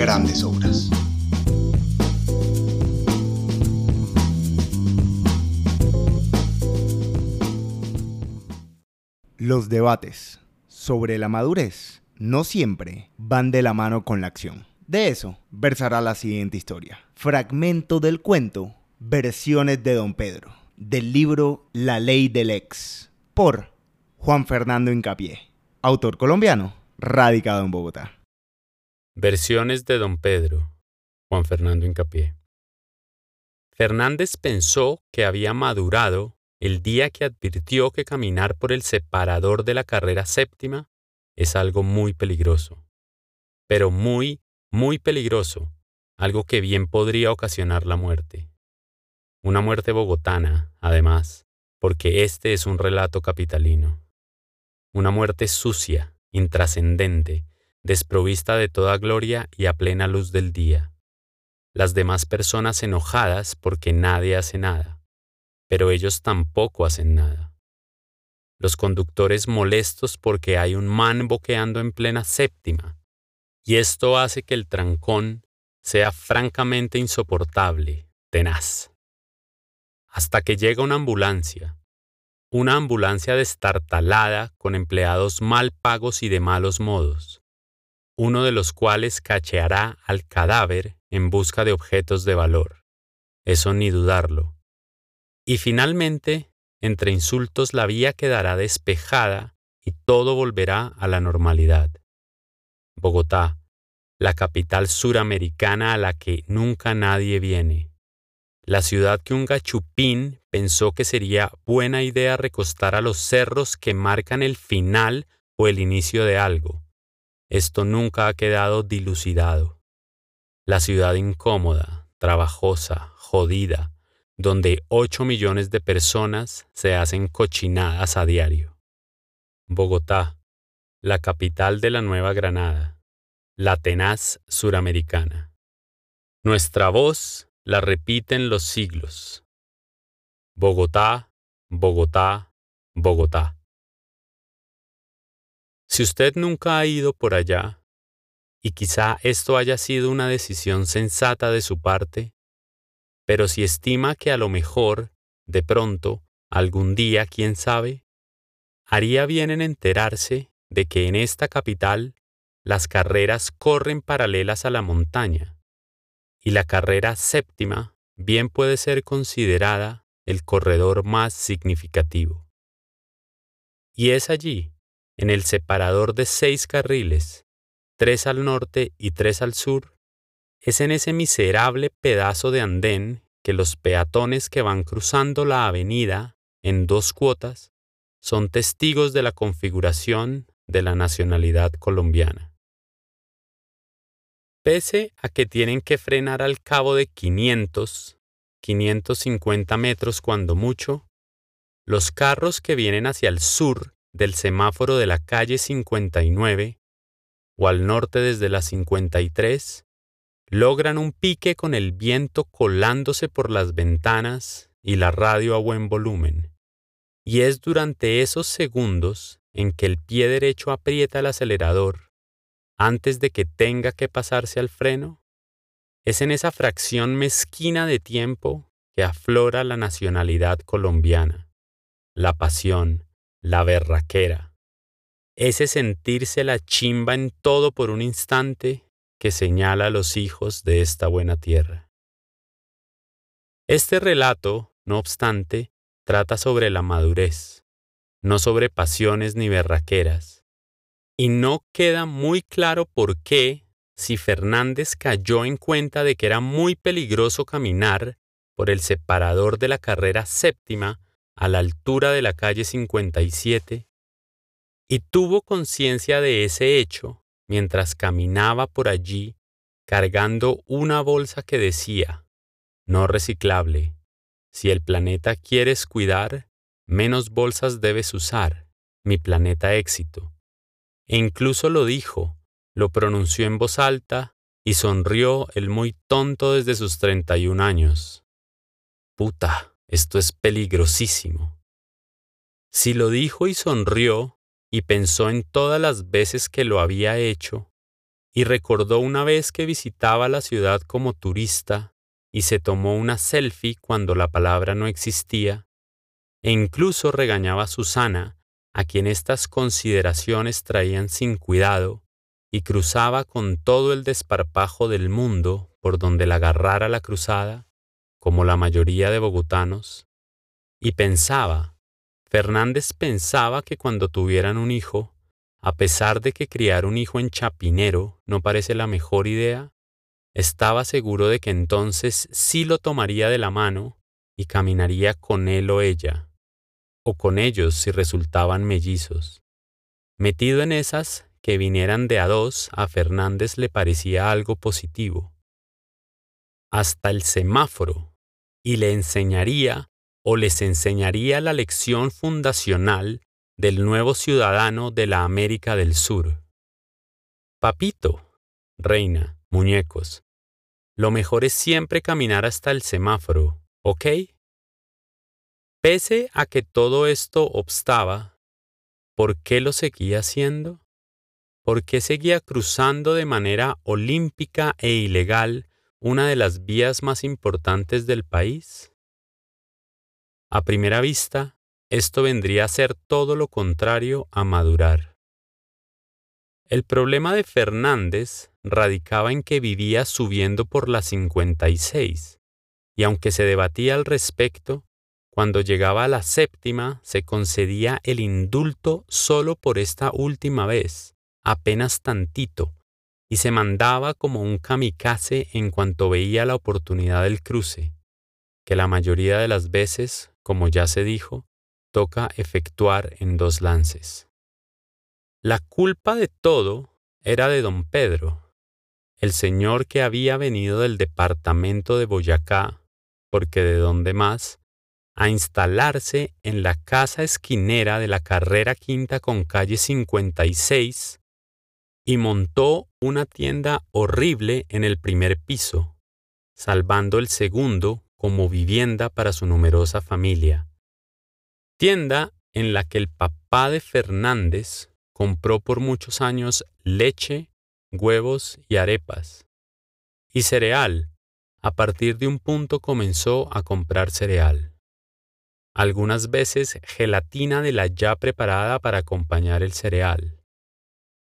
grandes obras. Los debates sobre la madurez no siempre van de la mano con la acción. De eso versará la siguiente historia. Fragmento del cuento Versiones de Don Pedro, del libro La Ley del Ex, por Juan Fernando Incapié, autor colombiano, radicado en Bogotá. Versiones de Don Pedro, Juan Fernando Incapié. Fernández pensó que había madurado el día que advirtió que caminar por el separador de la carrera séptima es algo muy peligroso, pero muy, muy peligroso, algo que bien podría ocasionar la muerte. Una muerte bogotana, además, porque este es un relato capitalino. Una muerte sucia, intrascendente, desprovista de toda gloria y a plena luz del día. Las demás personas enojadas porque nadie hace nada, pero ellos tampoco hacen nada. Los conductores molestos porque hay un man boqueando en plena séptima, y esto hace que el trancón sea francamente insoportable, tenaz. Hasta que llega una ambulancia, una ambulancia destartalada con empleados mal pagos y de malos modos uno de los cuales cacheará al cadáver en busca de objetos de valor. Eso ni dudarlo. Y finalmente, entre insultos la vía quedará despejada y todo volverá a la normalidad. Bogotá, la capital suramericana a la que nunca nadie viene. La ciudad que un gachupín pensó que sería buena idea recostar a los cerros que marcan el final o el inicio de algo esto nunca ha quedado dilucidado. La ciudad incómoda, trabajosa, jodida, donde ocho millones de personas se hacen cochinadas a diario. Bogotá, la capital de la Nueva Granada, la tenaz suramericana. Nuestra voz la repiten los siglos. Bogotá, Bogotá, Bogotá. Si usted nunca ha ido por allá, y quizá esto haya sido una decisión sensata de su parte, pero si estima que a lo mejor, de pronto, algún día, quién sabe, haría bien en enterarse de que en esta capital las carreras corren paralelas a la montaña, y la carrera séptima bien puede ser considerada el corredor más significativo. Y es allí, en el separador de seis carriles, tres al norte y tres al sur, es en ese miserable pedazo de andén que los peatones que van cruzando la avenida en dos cuotas son testigos de la configuración de la nacionalidad colombiana. Pese a que tienen que frenar al cabo de 500, 550 metros cuando mucho, los carros que vienen hacia el sur del semáforo de la calle 59 o al norte desde la 53, logran un pique con el viento colándose por las ventanas y la radio a buen volumen. Y es durante esos segundos en que el pie derecho aprieta el acelerador antes de que tenga que pasarse al freno, es en esa fracción mezquina de tiempo que aflora la nacionalidad colombiana, la pasión, la berraquera, ese sentirse la chimba en todo por un instante que señala a los hijos de esta buena tierra. Este relato, no obstante, trata sobre la madurez, no sobre pasiones ni berraqueras, y no queda muy claro por qué, si Fernández cayó en cuenta de que era muy peligroso caminar por el separador de la carrera séptima a la altura de la calle 57 y tuvo conciencia de ese hecho mientras caminaba por allí cargando una bolsa que decía, no reciclable, si el planeta quieres cuidar, menos bolsas debes usar, mi planeta éxito. E incluso lo dijo, lo pronunció en voz alta y sonrió el muy tonto desde sus 31 años. Puta, esto es peligrosísimo. Si lo dijo y sonrió, y pensó en todas las veces que lo había hecho, y recordó una vez que visitaba la ciudad como turista y se tomó una selfie cuando la palabra no existía, e incluso regañaba a Susana, a quien estas consideraciones traían sin cuidado, y cruzaba con todo el desparpajo del mundo por donde la agarrara la cruzada, como la mayoría de bogotanos, y pensaba, Fernández pensaba que cuando tuvieran un hijo, a pesar de que criar un hijo en Chapinero no parece la mejor idea, estaba seguro de que entonces sí lo tomaría de la mano y caminaría con él o ella, o con ellos si resultaban mellizos. Metido en esas, que vinieran de a dos a Fernández le parecía algo positivo. Hasta el semáforo, y le enseñaría o les enseñaría la lección fundacional del nuevo ciudadano de la América del Sur. Papito, reina, muñecos, lo mejor es siempre caminar hasta el semáforo, ¿ok? Pese a que todo esto obstaba, ¿por qué lo seguía haciendo? ¿Por qué seguía cruzando de manera olímpica e ilegal una de las vías más importantes del país? A primera vista, esto vendría a ser todo lo contrario a madurar. El problema de Fernández radicaba en que vivía subiendo por la 56, y aunque se debatía al respecto, cuando llegaba a la séptima se concedía el indulto solo por esta última vez, apenas tantito, y se mandaba como un kamikaze en cuanto veía la oportunidad del cruce, que la mayoría de las veces, como ya se dijo, toca efectuar en dos lances. La culpa de todo era de don Pedro, el señor que había venido del departamento de Boyacá, porque de donde más, a instalarse en la casa esquinera de la carrera quinta con calle 56 y montó una tienda horrible en el primer piso, salvando el segundo como vivienda para su numerosa familia. Tienda en la que el papá de Fernández compró por muchos años leche, huevos y arepas. Y cereal. A partir de un punto comenzó a comprar cereal. Algunas veces gelatina de la ya preparada para acompañar el cereal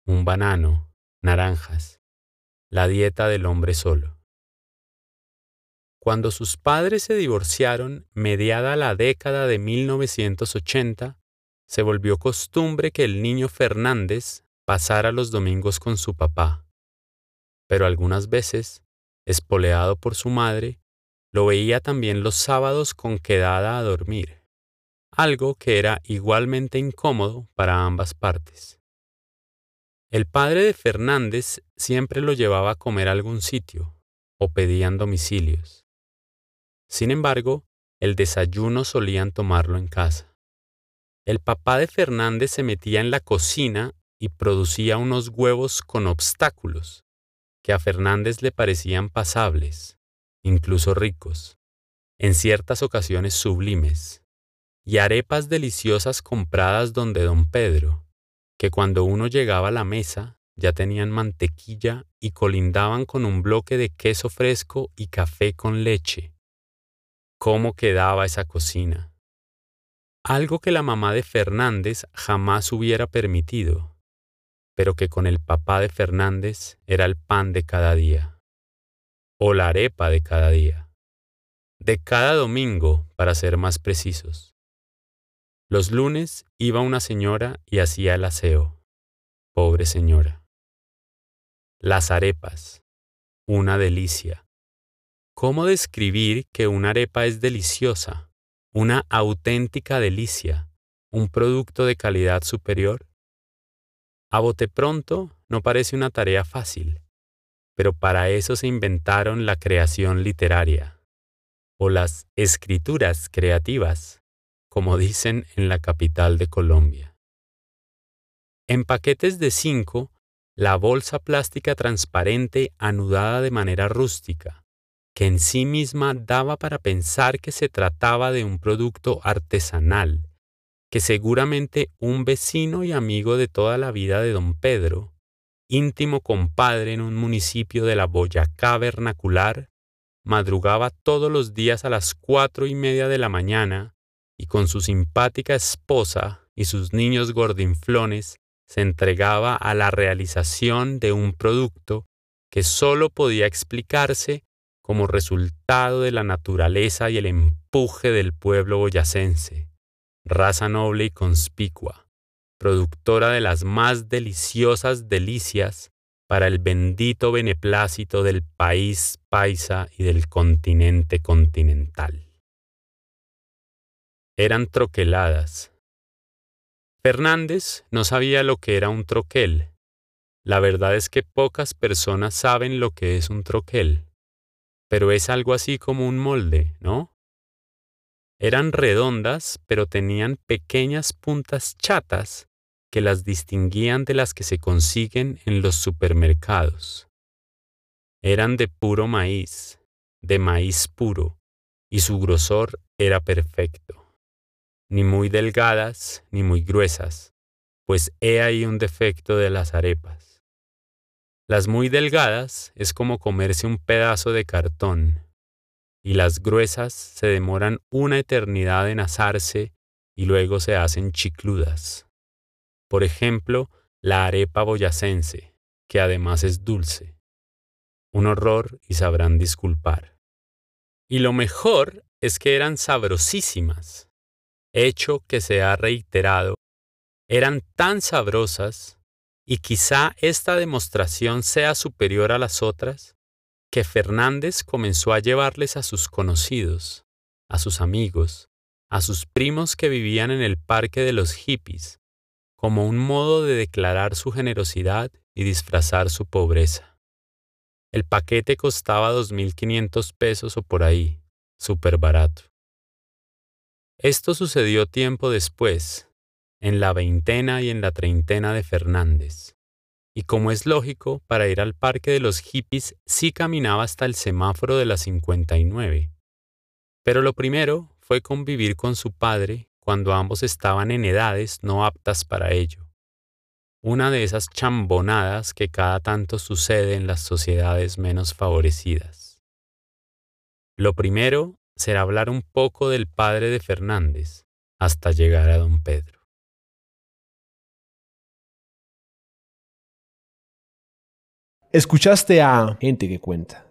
un banano, naranjas, la dieta del hombre solo. Cuando sus padres se divorciaron, mediada la década de 1980, se volvió costumbre que el niño Fernández pasara los domingos con su papá. Pero algunas veces, espoleado por su madre, lo veía también los sábados con quedada a dormir, algo que era igualmente incómodo para ambas partes. El padre de Fernández siempre lo llevaba a comer a algún sitio o pedían domicilios. Sin embargo, el desayuno solían tomarlo en casa. El papá de Fernández se metía en la cocina y producía unos huevos con obstáculos, que a Fernández le parecían pasables, incluso ricos, en ciertas ocasiones sublimes, y arepas deliciosas compradas donde don Pedro, que cuando uno llegaba a la mesa ya tenían mantequilla y colindaban con un bloque de queso fresco y café con leche. ¿Cómo quedaba esa cocina? Algo que la mamá de Fernández jamás hubiera permitido, pero que con el papá de Fernández era el pan de cada día, o la arepa de cada día, de cada domingo, para ser más precisos. Los lunes iba una señora y hacía el aseo. Pobre señora. Las arepas. Una delicia. ¿Cómo describir que una arepa es deliciosa? Una auténtica delicia. Un producto de calidad superior. A bote pronto no parece una tarea fácil. pero para eso se inventaron la creación literaria o las escrituras creativas, como dicen en la capital de Colombia. En paquetes de cinco, la bolsa plástica transparente anudada de manera rústica, que en sí misma daba para pensar que se trataba de un producto artesanal, que seguramente un vecino y amigo de toda la vida de don Pedro, íntimo compadre en un municipio de la Boyacá vernacular, madrugaba todos los días a las cuatro y media de la mañana y con su simpática esposa y sus niños gordinflones se entregaba a la realización de un producto que sólo podía explicarse como resultado de la naturaleza y el empuje del pueblo boyacense, raza noble y conspicua, productora de las más deliciosas delicias para el bendito beneplácito del país paisa y del continente continental. Eran troqueladas. Fernández no sabía lo que era un troquel. La verdad es que pocas personas saben lo que es un troquel pero es algo así como un molde, ¿no? Eran redondas, pero tenían pequeñas puntas chatas que las distinguían de las que se consiguen en los supermercados. Eran de puro maíz, de maíz puro, y su grosor era perfecto. Ni muy delgadas ni muy gruesas, pues he ahí un defecto de las arepas. Las muy delgadas es como comerse un pedazo de cartón, y las gruesas se demoran una eternidad en asarse y luego se hacen chicludas. Por ejemplo, la arepa boyacense, que además es dulce. Un horror y sabrán disculpar. Y lo mejor es que eran sabrosísimas. Hecho que se ha reiterado, eran tan sabrosas y quizá esta demostración sea superior a las otras, que Fernández comenzó a llevarles a sus conocidos, a sus amigos, a sus primos que vivían en el parque de los hippies, como un modo de declarar su generosidad y disfrazar su pobreza. El paquete costaba 2.500 pesos o por ahí, súper barato. Esto sucedió tiempo después, en la veintena y en la treintena de Fernández. Y como es lógico, para ir al parque de los hippies sí caminaba hasta el semáforo de la 59. Pero lo primero fue convivir con su padre cuando ambos estaban en edades no aptas para ello. Una de esas chambonadas que cada tanto sucede en las sociedades menos favorecidas. Lo primero será hablar un poco del padre de Fernández hasta llegar a don Pedro. Escuchaste a Gente que Cuenta.